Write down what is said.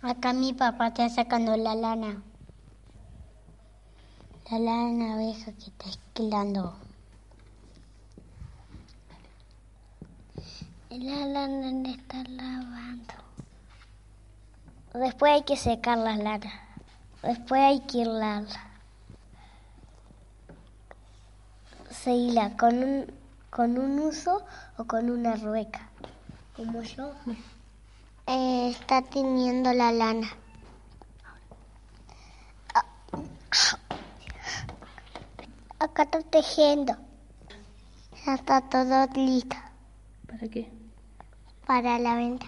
Acá mi papá está sacando la lana. La lana abeja que está esquilando. La lana está lavando. Después hay que secar las lanas. Después hay que hilarla. Se hila con un, con un uso o con una rueca. Como yo. Eh, está teniendo la lana. Acá está tejiendo. Ya está todo listo ¿Para qué? para la venta.